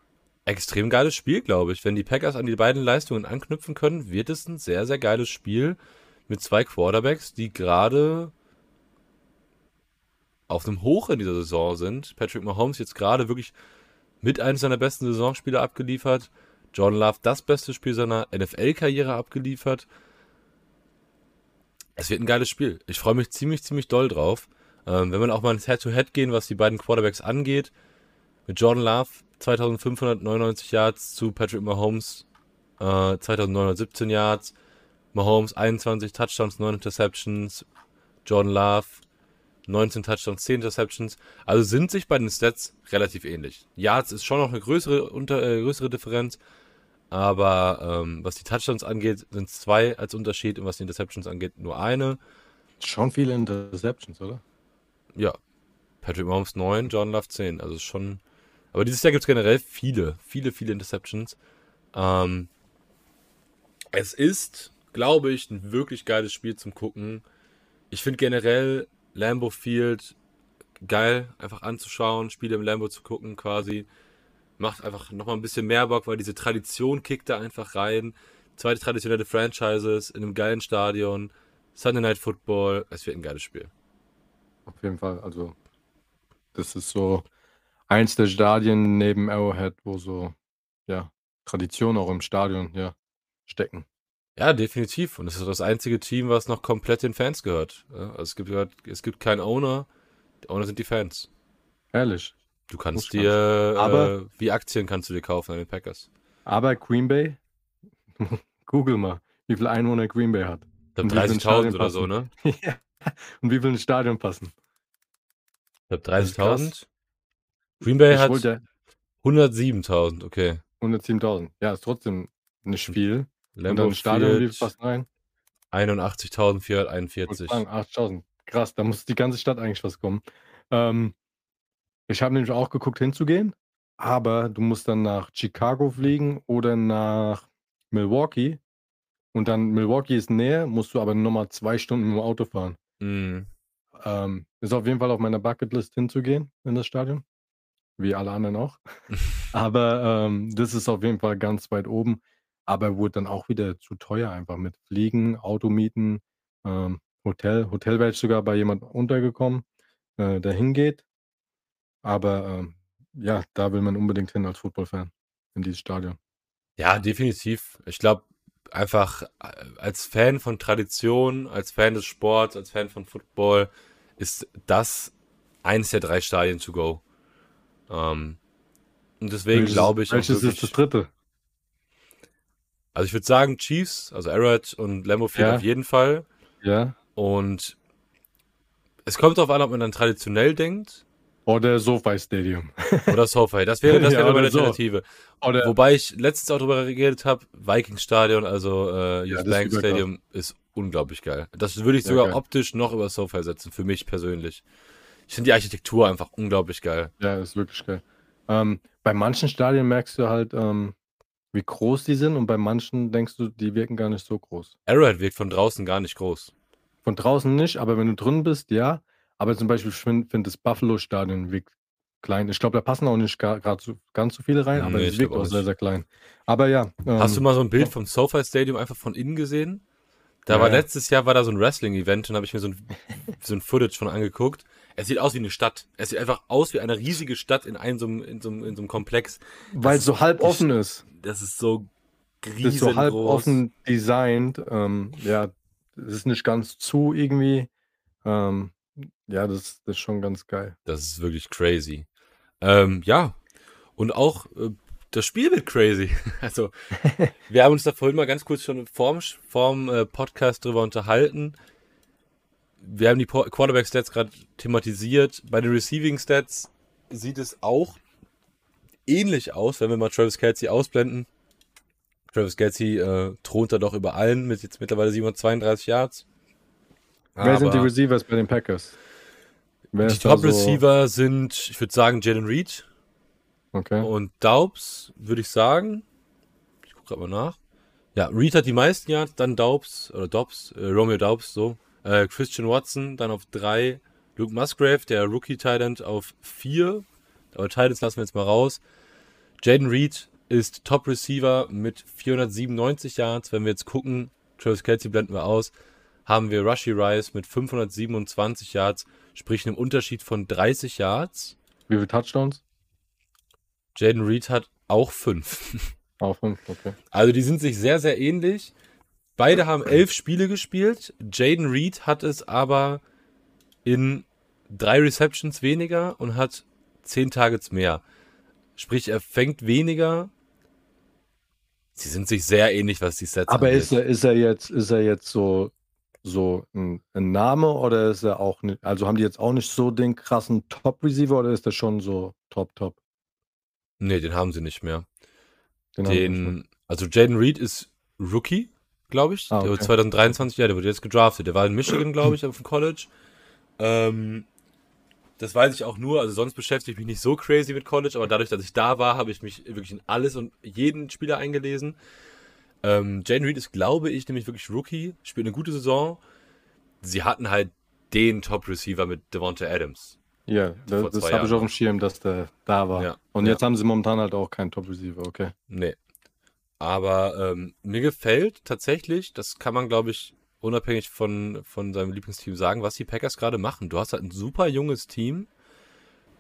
extrem geiles Spiel, glaube ich. Wenn die Packers an die beiden Leistungen anknüpfen können, wird es ein sehr, sehr geiles Spiel mit zwei Quarterbacks, die gerade auf einem Hoch in dieser Saison sind. Patrick Mahomes jetzt gerade wirklich mit einem seiner besten Saisonspiele abgeliefert. Jordan Love das beste Spiel seiner NFL-Karriere abgeliefert. Es wird ein geiles Spiel. Ich freue mich ziemlich, ziemlich doll drauf. Ähm, wenn man auch mal ins Head-to-Head gehen, was die beiden Quarterbacks angeht, mit Jordan Love 2599 Yards zu Patrick Mahomes äh, 2917 Yards. Mahomes 21 Touchdowns, 9 Interceptions. Jordan Love 19 Touchdowns, 10 Interceptions. Also sind sich bei den Stats relativ ähnlich. Yards ist schon noch eine größere, unter, äh, größere Differenz. Aber ähm, was die Touchdowns angeht, sind es zwei als Unterschied und was die Interceptions angeht, nur eine. Schon viele Interceptions, oder? Ja, Patrick Mahomes 9, Jordan Love 10. Also schon. Aber dieses Jahr gibt es generell viele, viele, viele Interceptions. Ähm, es ist, glaube ich, ein wirklich geiles Spiel zum Gucken. Ich finde generell Lambo Field geil, einfach anzuschauen, Spiele im Lambo zu gucken quasi. Macht einfach nochmal ein bisschen mehr Bock, weil diese Tradition kickt da einfach rein. Zweite traditionelle Franchises in einem geilen Stadion. Sunday Night Football. Es wird ein geiles Spiel. Auf jeden Fall. Also, das ist so eins der Stadien neben Arrowhead, wo so, ja, Tradition auch im Stadion, ja, stecken. Ja, definitiv. Und es ist das einzige Team, was noch komplett den Fans gehört. Ja, Also es gibt, es gibt keinen Owner. Die Owner sind die Fans. Ehrlich. Du kannst dir, Aber- äh, wie Aktien kannst du dir kaufen an den Packers. Aber Green Bay, google mal, wie viele Einwohner Green Bay hat. Ich glaube Und wie viel ins 30.000 Stadion oder so, passen. ne? Ja. Und wie viele ins Stadion passen. Ich glaube Das ist krass. 30.000. Green Bay Ich hat wollte 107.000, okay. 107.000. Ja, ist trotzdem nicht viel. Und Lambeau dann Stadion, Field passen rein? 81.441. Wollte sagen, 8000. Krass, da muss die ganze Stadt eigentlich was kommen. Ähm, ich habe nämlich auch geguckt, hinzugehen, aber du musst dann nach Chicago fliegen oder nach Milwaukee. Und dann Milwaukee ist näher, musst du aber nochmal zwei Stunden mit dem Auto fahren. Mhm. Ähm, ist auf jeden Fall auf meiner Bucketlist hinzugehen in das Stadion. Wie alle anderen auch. aber ähm, das ist auf jeden Fall ganz weit oben. Aber wurde dann auch wieder zu teuer einfach mit Fliegen, Automieten, ähm, Hotel. Hotel wäre ich sogar bei jemand untergekommen, äh, der hingeht. Aber ähm, ja, da will man unbedingt hin als Footballfan in dieses Stadion. Ja, definitiv. Ich glaube, einfach äh, als Fan von Tradition, als Fan des Sports, als Fan von Football ist das eins der drei Stadien to go. Ähm, und deswegen glaube ich auch Welches ist das dritte? Also ich würde sagen Chiefs, also Arrowhead und Lambeau Field Ja. auf jeden Fall. Ja, Und es kommt darauf an, ob man dann traditionell denkt Oder SoFi Stadium. Oder SoFi. Das wäre, das Ja, wäre meine oder so. Alternative. Oder Wobei ich letztens auch darüber geredet habe, Vikings Stadion, also äh, ist Bank. Stadium, ist unglaublich geil. Das würde ich Ja, sogar geil. optisch noch über SoFi setzen, für mich persönlich. Ich finde die Architektur einfach unglaublich geil. Ja, ist wirklich geil. Ähm, bei manchen Stadien merkst du halt, ähm, wie groß die sind und bei manchen denkst du, die wirken gar nicht so groß. Arrowhead wirkt von draußen gar nicht groß. Von draußen nicht, aber wenn du drin bist, ja. Aber zum Beispiel, finde find das Buffalo-Stadion wirkt klein. Ich glaube, da passen auch nicht gerade so, ganz so viele rein, aber Nee, es wirkt auch auch sehr, nicht. sehr klein. Aber ja. Ähm, Hast du mal so ein Bild vom SoFi Stadium einfach von innen gesehen? Da Ja, war letztes Jahr war da so ein Wrestling-Event und habe ich mir so ein, so ein Footage von angeguckt. Es sieht aus wie eine Stadt. Es sieht einfach aus wie eine riesige Stadt in einem so einem, in so einem, in so einem Komplex. Weil es so halb offen ist. Das ist so Das riesengroß. ist so halb offen designt. Ähm, ja, es ist nicht ganz zu irgendwie. Ähm, ja, das, das ist schon ganz geil. Das ist wirklich crazy. Ähm, ja, und auch äh, das Spiel wird crazy. Also, wir haben uns da vorhin mal ganz kurz schon vorm, vorm äh, Podcast drüber unterhalten. Wir haben die Quarterback-Stats gerade thematisiert. Bei den Receiving-Stats sieht es auch ähnlich aus, wenn wir mal Travis Kelsey ausblenden. Travis Kelsey äh, thront da doch über allen mit jetzt mittlerweile 732 Yards. Wer sind die Aber Receivers bei den Packers? Wer Die da so- Top-Receiver sind, ich würde sagen, Jalen Reed, Okay. Und Daubs, würde ich sagen. Ich gucke gerade mal nach. Ja, Reed hat die meisten Yards, dann Daubs, oder Dobbs, äh, Romeo Daubs, so. Äh, Christian Watson, dann auf drei. Luke Musgrave, der rookie Titan auf vier. Aber Titans lassen wir jetzt mal raus. Jaden Reed ist Top Receiver mit 497 Yards. Wenn wir jetzt gucken, Travis Kelsey blenden wir aus, haben wir Rushy Rice mit 527 Yards, sprich einem Unterschied von 30 Yards. Wie viele Touchdowns? Jaden Reed hat auch fünf. Auch fünf, okay. Also die sind sich sehr, sehr ähnlich. Beide haben elf Spiele gespielt. Jaden Reed hat es aber in drei Receptions weniger und hat zehn Targets mehr. Sprich, er fängt weniger. Sie sind sich sehr ähnlich, was die Sets Aber angeht. ist er, ist er jetzt, ist er jetzt so, so ein, ein Name oder ist er auch nicht, also haben die jetzt auch nicht so den krassen Top-Receiver oder ist er schon so top, top? Nee, den haben sie nicht mehr. Den. Den, also Jaden Reed ist Rookie, glaube ich. Ah, Der okay. 2023, ja, der wurde jetzt gedraftet. Der war in Michigan, glaube ich, auf dem College. Ähm, das weiß ich auch nur, also sonst beschäftige ich mich nicht so crazy mit College, aber dadurch, dass ich da war, habe ich mich wirklich in alles und jeden Spieler eingelesen. Ähm, Jaden Reed ist, glaube ich, nämlich wirklich Rookie, spielt eine gute Saison. Sie hatten halt den Top-Receiver mit Devonta Adams. Ja, das, das habe ich auf dem Schirm, dass der da war. Ja, Und ja. jetzt haben sie momentan halt auch keinen Top-Receiver, okay. Nee. Aber ähm, mir gefällt tatsächlich, das kann man, glaube ich, unabhängig von, von seinem Lieblingsteam sagen, was die Packers gerade machen. Du hast halt ein super junges Team.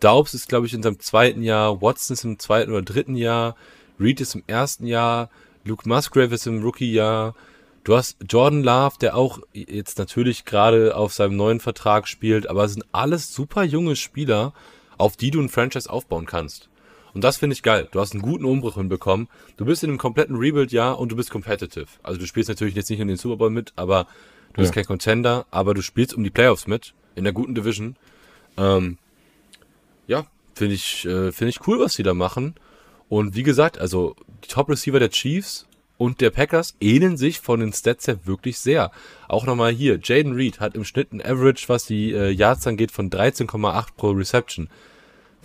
Daubs ist, glaube ich, in seinem zweiten Jahr, Watson ist im zweiten oder dritten Jahr, Reed ist im ersten Jahr, Luke Musgrave ist im Rookie-Jahr. Du hast Jordan Love, der auch jetzt natürlich gerade auf seinem neuen Vertrag spielt, aber es sind alles super junge Spieler, auf die du ein Franchise aufbauen kannst. Und das finde ich geil. Du hast einen guten Umbruch hinbekommen. Du bist in einem kompletten Rebuild-Jahr und du bist competitive. Also du spielst natürlich jetzt nicht in den Super Bowl mit, aber du bist Ja. kein Contender, aber du spielst um die Playoffs mit, in der guten Division. Ähm, ja, finde ich, äh, finde ich cool, was sie da machen. Und wie gesagt, also die Top-Receiver der Chiefs und der Packers ähneln sich von den Stats her wirklich sehr. Auch nochmal hier, Jaden Reed hat im Schnitt ein Average, was die äh, Yards angeht, von 13,8 pro Reception.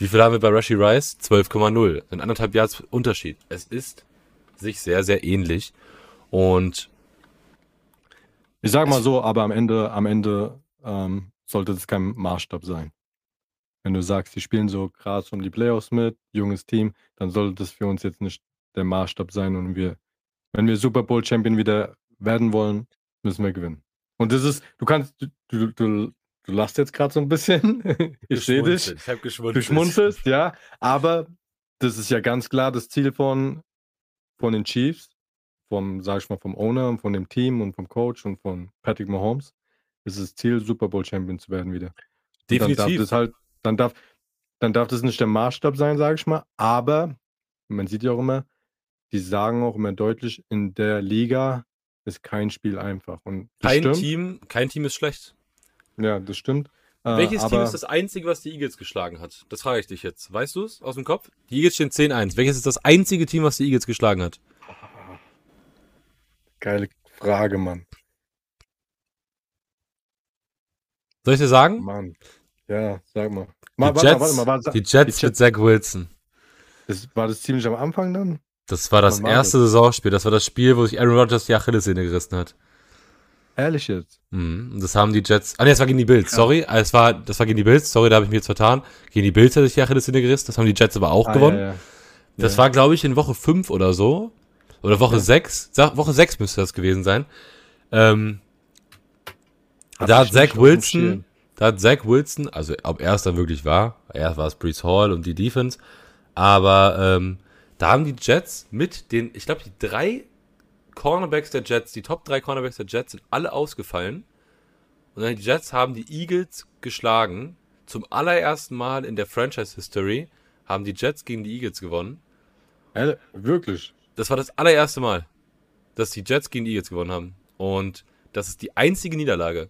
Wie viel haben wir bei Rushy Rice? 12,0. Ein anderthalb Yards Unterschied. Es ist sich sehr, sehr ähnlich. Und Ich sag mal so, aber am Ende, am Ende ähm, sollte das kein Maßstab sein. Wenn du sagst, die spielen so krass um die Playoffs mit, junges Team, dann sollte das für uns jetzt nicht der Maßstab sein und wir, wenn wir Super Bowl Champion wieder werden wollen, müssen wir gewinnen. Und das ist, du kannst, du, du, du, lachst jetzt gerade so ein bisschen. ich sehe dich. Ich habe geschmunzelt. Du schmunzelst, ja, aber das ist ja ganz klar das Ziel von, von den Chiefs, vom, sag ich mal, vom Owner und von dem Team und vom Coach und von Patrick Mahomes. Es ist das Ziel, Super Bowl Champion zu werden wieder. Und Dann darf Definitiv. das halt, dann darf, dann darf das nicht der Maßstab sein, sage ich mal, aber man sieht ja auch immer, die sagen auch immer deutlich, in der Liga ist kein Spiel einfach. Und Kein stimmt. Team, kein Team ist schlecht. Ja, das stimmt. Äh, Welches Team aber ist das einzige, was die Eagles geschlagen hat? Das frage ich dich jetzt. Weißt du es aus dem Kopf? Die Eagles stehen 10-1. Welches ist das einzige Team, was die Eagles geschlagen hat? geile Frage, Mann. Soll ich dir sagen? Mann. Ja, sag mal. mal Die warte, Jets, mal, warte mal, war, die Jets die mit Zach Wilson. das, war das ziemlich am Anfang dann? Das war das war erste Saisonspiel. Das war das Spiel, wo sich Aaron Rodgers die Achillessehne gerissen hat. Ehrlich jetzt? Mhm. Das haben die Jets. Ah, nee, das war gegen die Bills. Sorry, Ah, es war, das war gegen die Bills. Sorry, da habe ich mich jetzt vertan. Gegen die Bills hat sich die Achillessehne gerissen. Das haben die Jets aber auch Ah, gewonnen. Ja, ja. Das Ja. war, glaube ich, in Woche 5 oder so. Oder Woche Ja. 6. Sa- Woche 6 müsste das gewesen sein. Ähm, Hab da ich hat Zach Wilson, da hat Zach Wilson, also ob er es dann wirklich war, erst war es Brees Hall und die Defense, aber ähm, da haben die Jets mit den, ich glaube, die drei Cornerbacks der Jets, die Top drei Cornerbacks der Jets sind alle ausgefallen. Und dann die Jets haben die Eagles geschlagen. Zum allerersten Mal in der Franchise-History haben die Jets gegen die Eagles gewonnen. Ehrlich? Wirklich? Das war das allererste Mal, dass die Jets gegen die Eagles gewonnen haben. Und das ist die einzige Niederlage.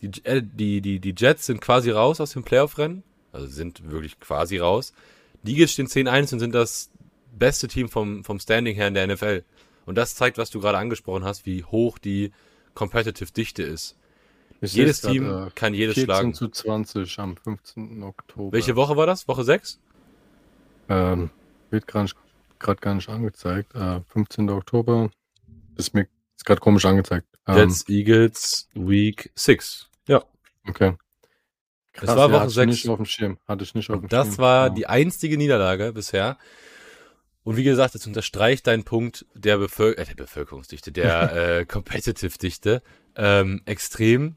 Die, äh, die, die, die Jets sind quasi raus aus dem Playoff-Rennen. Also sind wirklich quasi raus. Die Eagles stehen 10-1 und sind das beste Team vom, vom Standing her in der NFL. Und das zeigt, was du gerade angesprochen hast, wie hoch die Competitive Dichte ist. Ich Jedes Team grad, äh, kann jedes 14 schlagen. zu 20 am 15. Oktober. Welche Woche war das? Woche 6? Ähm, wird gerade gar nicht angezeigt. Äh, 15. Oktober. Ist mir ist gerade komisch angezeigt. Ähm, Jets, Eagles, Week 6. Ja. Okay. Es war Woche hatte ich nicht auf dem Schirm. Hatte ich nicht auf dem das Schirm. war Ja. die einzige Niederlage bisher. Und wie gesagt, das unterstreicht deinen Punkt der, Bevölker äh, der Bevölkerungsdichte, der äh, Competitive-Dichte ähm, extrem.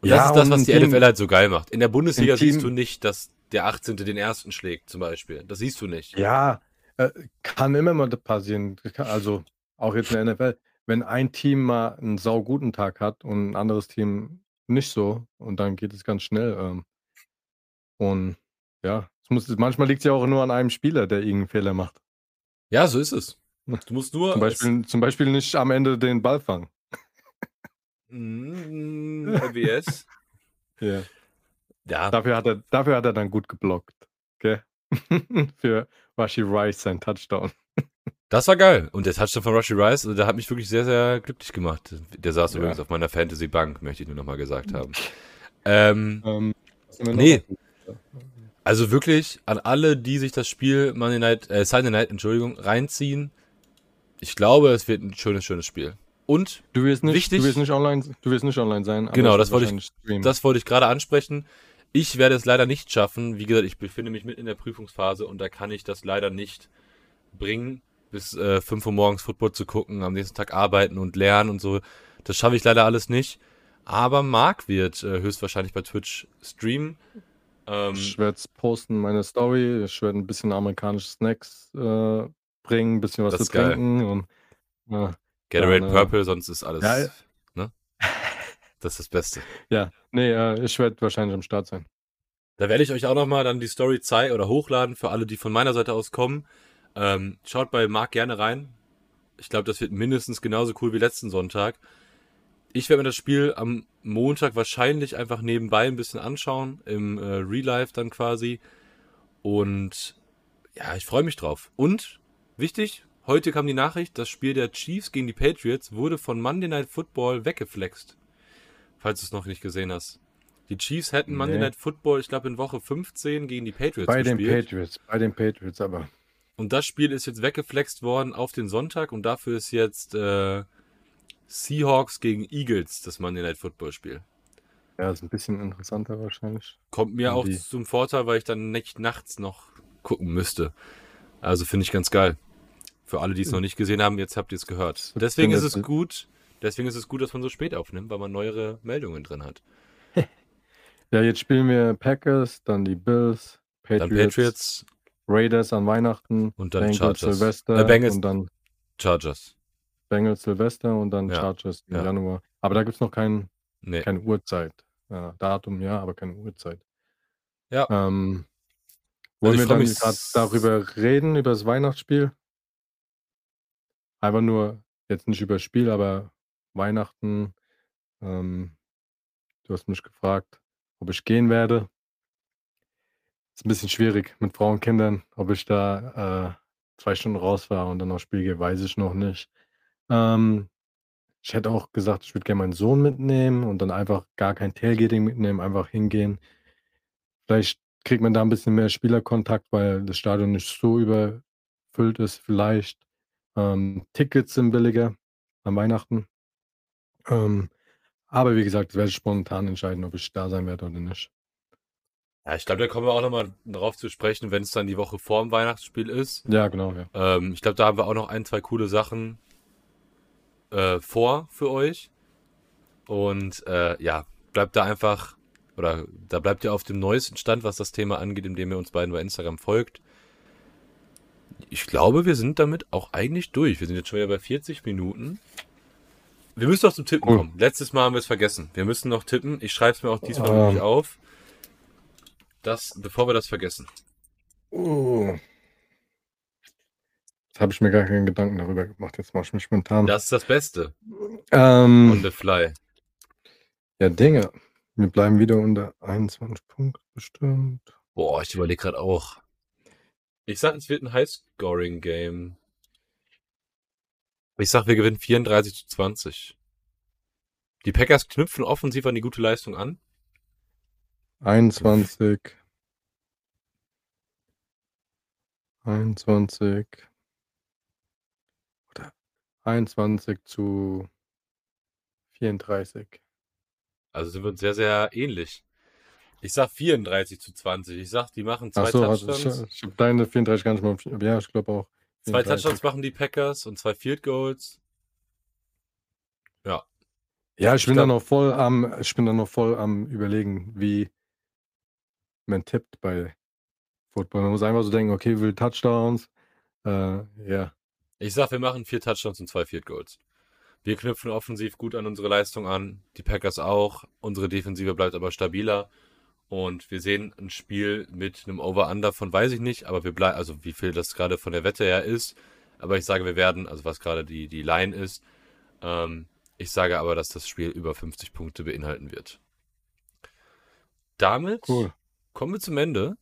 Und Ja, das ist das, was die Team- NFL halt so geil macht. In der Bundesliga Team- siehst du nicht, dass der 18. den ersten schlägt, zum Beispiel. Das siehst du nicht. Ja, äh, kann immer mal passieren. Also auch jetzt in der NFL. Wenn ein Team mal einen sauguten Tag hat und ein anderes Team nicht so, und dann geht es ganz schnell. Ähm, und ja, muss, manchmal liegt es ja auch nur an einem Spieler, der irgendeinen Fehler macht. Ja, so ist es. Du musst nur. Zum Beispiel, zum Beispiel nicht am Ende den Ball fangen. Mm, MWS. Ja. ja, Dafür, hat er, dafür hat er dann gut geblockt. Okay? Für Rashi Rice sein Touchdown. Das war geil. Und der Touchdown von Rushy Rice, also der hat mich wirklich sehr, sehr glücklich gemacht. Der saß Ja. übrigens auf meiner Fantasy-Bank, möchte ich nur nochmal gesagt haben. Ähm, Ähm, nee, also wirklich an alle, die sich das Spiel Monday Night, äh, Sunday Night, Entschuldigung, reinziehen. Ich glaube, es wird ein schönes, schönes Spiel. Und Du wirst nicht, Wichtig- du wirst nicht online, du wirst nicht online sein. Genau, das wollte ich- streamen. das wollte ich gerade ansprechen. Ich werde es leider nicht schaffen. Wie gesagt, ich befinde mich mitten in der Prüfungsphase und da kann ich das leider nicht bringen, bis äh, 5 Uhr morgens Football zu gucken, am nächsten Tag arbeiten und lernen und so. Das schaffe ich leider alles nicht. Aber Marc wird äh, höchstwahrscheinlich bei Twitch streamen. Ähm, Ich werde posten, meine Story. Ich werde ein bisschen amerikanische Snacks äh, bringen, ein bisschen was zu trinken. Und, äh, Generate dann, äh, Purple, sonst ist alles. ja, ja. Ne? Das ist das Beste. ja, nee, äh, ich werde wahrscheinlich am Start sein. Da werde ich euch auch nochmal dann die Story zeigen oder hochladen für alle, die von meiner Seite aus kommen. Ähm, schaut bei Marc gerne rein. Ich glaube, das wird mindestens genauso cool wie letzten Sonntag. Ich werde mir das Spiel am Montag wahrscheinlich einfach nebenbei ein bisschen anschauen, im äh, Real Life dann quasi. Und ja, ich freue mich drauf. Und wichtig, heute kam die Nachricht, das Spiel der Chiefs gegen die Patriots wurde von Monday Night Football weggeflext. Falls du es noch nicht gesehen hast. Die Chiefs hätten Monday Nee. Night Football, ich glaube, in Woche 15 gegen die Patriots Bei den gespielt. Patriots, bei den Patriots aber. Und das Spiel ist jetzt weggeflext worden auf den Sonntag und dafür ist jetzt äh, Seahawks gegen Eagles das Monday Night Football Spiel. Ja, ist ein bisschen interessanter wahrscheinlich. Kommt mir auch Die- zum Vorteil, weil ich dann nicht nachts noch gucken müsste. Also finde ich ganz geil. Für alle, die es noch nicht gesehen haben, jetzt habt ihr es gehört. Deswegen ist es gut, deswegen ist es gut, dass man so spät aufnimmt, weil man neuere Meldungen drin hat. Ja, jetzt spielen wir Packers, dann die Bills, Dann Patriots, Patriots Raiders an Weihnachten, und dann Bengals Chargers. Silvester Äh, Bengals. und dann Chargers. Bengals Silvester und dann Ja, Chargers im ja. Januar. Aber da gibt es noch kein, Nee. keine Uhrzeit. Ja, Datum ja, aber keine Uhrzeit. Ja. Ähm, Also wollen ich wir dann mich gerade darüber reden, über das Weihnachtsspiel? Einfach nur, jetzt nicht über das Spiel, aber Weihnachten. Ähm, du hast mich gefragt, ob ich gehen werde. Ist ein bisschen schwierig mit Frauen und Kindern, ob ich da äh, zwei Stunden rausfahre und dann aufs Spiel gehe, weiß ich noch nicht. Ähm, ich hätte auch gesagt, ich würde gerne meinen Sohn mitnehmen und dann einfach gar kein Tailgating mitnehmen, einfach hingehen. Vielleicht kriegt man da ein bisschen mehr Spielerkontakt, weil das Stadion nicht so überfüllt ist vielleicht. Ähm, Tickets sind billiger an Weihnachten. Ähm, aber wie gesagt, das werde ich spontan entscheiden, ob ich da sein werde oder nicht. Ja, ich glaube, da kommen wir auch nochmal drauf zu sprechen, wenn es dann die Woche vor dem Weihnachtsspiel ist. Ja, genau, ja. Ähm, ich glaube, da haben wir auch noch ein, zwei coole Sachen äh, vor für euch. Und äh, ja, bleibt da einfach, oder da bleibt ihr auf dem neuesten Stand, was das Thema angeht, indem ihr uns beiden bei Instagram folgt. Ich glaube, wir sind damit auch eigentlich durch. Wir sind jetzt schon wieder bei 40 Minuten. Wir müssen noch zum Tippen kommen. Letztes Mal haben wir es vergessen. Wir müssen noch tippen. Ich schreibe es mir auch diesmal nicht auf. Das, bevor wir das vergessen. Oh. Habe ich mir gar keinen Gedanken darüber gemacht. Jetzt mache ich mich spontan. Das ist das Beste. Ähm, On the fly. Ja, Dinge. Wir bleiben wieder unter 21 Punkte bestimmt. Boah, ich überlege gerade auch. Ich sag, es wird ein High-Scoring-Game. Ich sag, wir gewinnen 34 zu 20. Die Packers knüpfen offensiv an die gute Leistung an. 21. 21. Oder 21 zu 34. Also sind wir uns sehr, sehr ähnlich. Ich sag 34 zu 20. Ich sag, die machen zwei so, Touchdowns. Also ich, ich habe deine 34 gar nicht mal. Ja, ich glaube auch. 34. Zwei Touchdowns machen die Packers und zwei Field Goals. Ja. Ja, ich, ich bin da noch voll am, ich bin da noch voll am überlegen, wie man tippt bei Football. Man muss einfach so denken, okay, will Touchdowns. Äh, ja. Ich sag, wir machen vier Touchdowns und zwei Field Goals. Wir knüpfen offensiv gut an unsere Leistung an, die Packers auch. Unsere Defensive bleibt aber stabiler. Und wir sehen ein Spiel mit einem Over-Under von weiß ich nicht, aber wir bleiben, also wie viel das gerade von der Wette her ist. Aber ich sage, wir werden, also was gerade die, die Line ist, ähm, ich sage aber, dass das Spiel über 50 Punkte beinhalten wird. Damit cool. kommen wir zum Ende.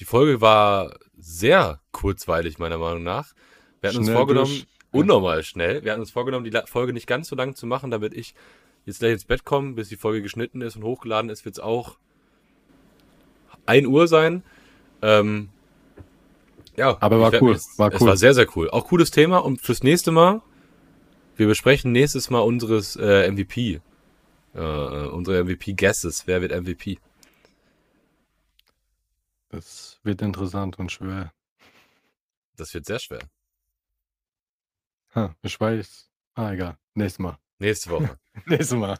Die Folge war sehr kurzweilig, meiner Meinung nach. Wir hatten uns vorgenommen, durch. unnormal schnell. Wir hatten uns vorgenommen, die Folge nicht ganz so lang zu machen, damit ich jetzt gleich ins Bett komme, bis die Folge geschnitten ist und hochgeladen ist, wird es auch 1 Uhr sein. Ähm, ja, aber war cool. Jetzt, war cool. Es war sehr, sehr cool. Auch cooles Thema und fürs nächste Mal, wir besprechen nächstes Mal unseres äh, MVP. Äh, unsere MVP-Guesses. Wer wird MVP? Das wird interessant und schwer. Das wird sehr schwer. Ich weiß. Ah, egal. Nächstes Mal. Nächste Woche. Nächstes Mal.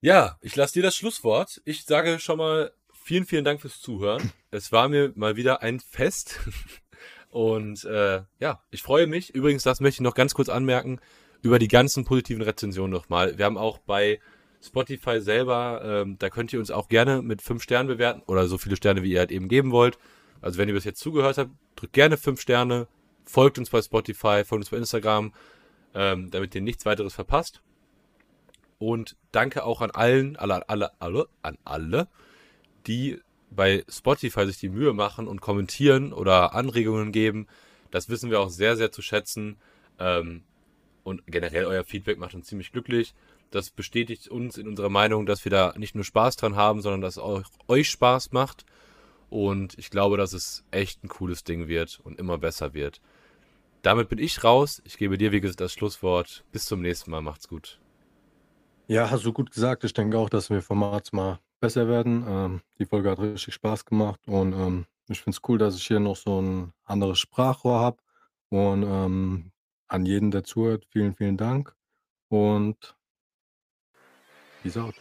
Ja, ich lasse dir das Schlusswort. Ich sage schon mal vielen, vielen Dank fürs Zuhören. Es war mir mal wieder ein Fest. Und äh, ja, ich freue mich. Übrigens, das möchte ich noch ganz kurz anmerken, über die ganzen positiven Rezensionen nochmal. Wir haben auch bei Spotify selber, ähm, da könnt ihr uns auch gerne mit fünf Sternen bewerten oder so viele Sterne, wie ihr halt eben geben wollt. Also wenn ihr bis jetzt zugehört habt, drückt gerne fünf Sterne, folgt uns bei Spotify, folgt uns bei Instagram, ähm, damit ihr nichts weiteres verpasst. Und danke auch an allen, alle, alle, alle, an alle, die bei Spotify sich die Mühe machen und kommentieren oder Anregungen geben. Das wissen wir auch sehr, sehr zu schätzen. Ähm, und generell euer Feedback macht uns ziemlich glücklich. Das bestätigt uns in unserer Meinung, dass wir da nicht nur Spaß dran haben, sondern dass auch euch Spaß macht. Und ich glaube, dass es echt ein cooles Ding wird und immer besser wird. Damit bin ich raus. Ich gebe dir, wie gesagt, das Schlusswort. Bis zum nächsten Mal. Macht's gut. Ja, hast du gut gesagt. Ich denke auch, dass wir Formats mal besser werden. Ähm, die Folge hat richtig Spaß gemacht und ähm, ich finde es cool, dass ich hier noch so ein anderes Sprachrohr habe. Und ähm, an jeden, der zuhört, vielen, vielen Dank und peace out.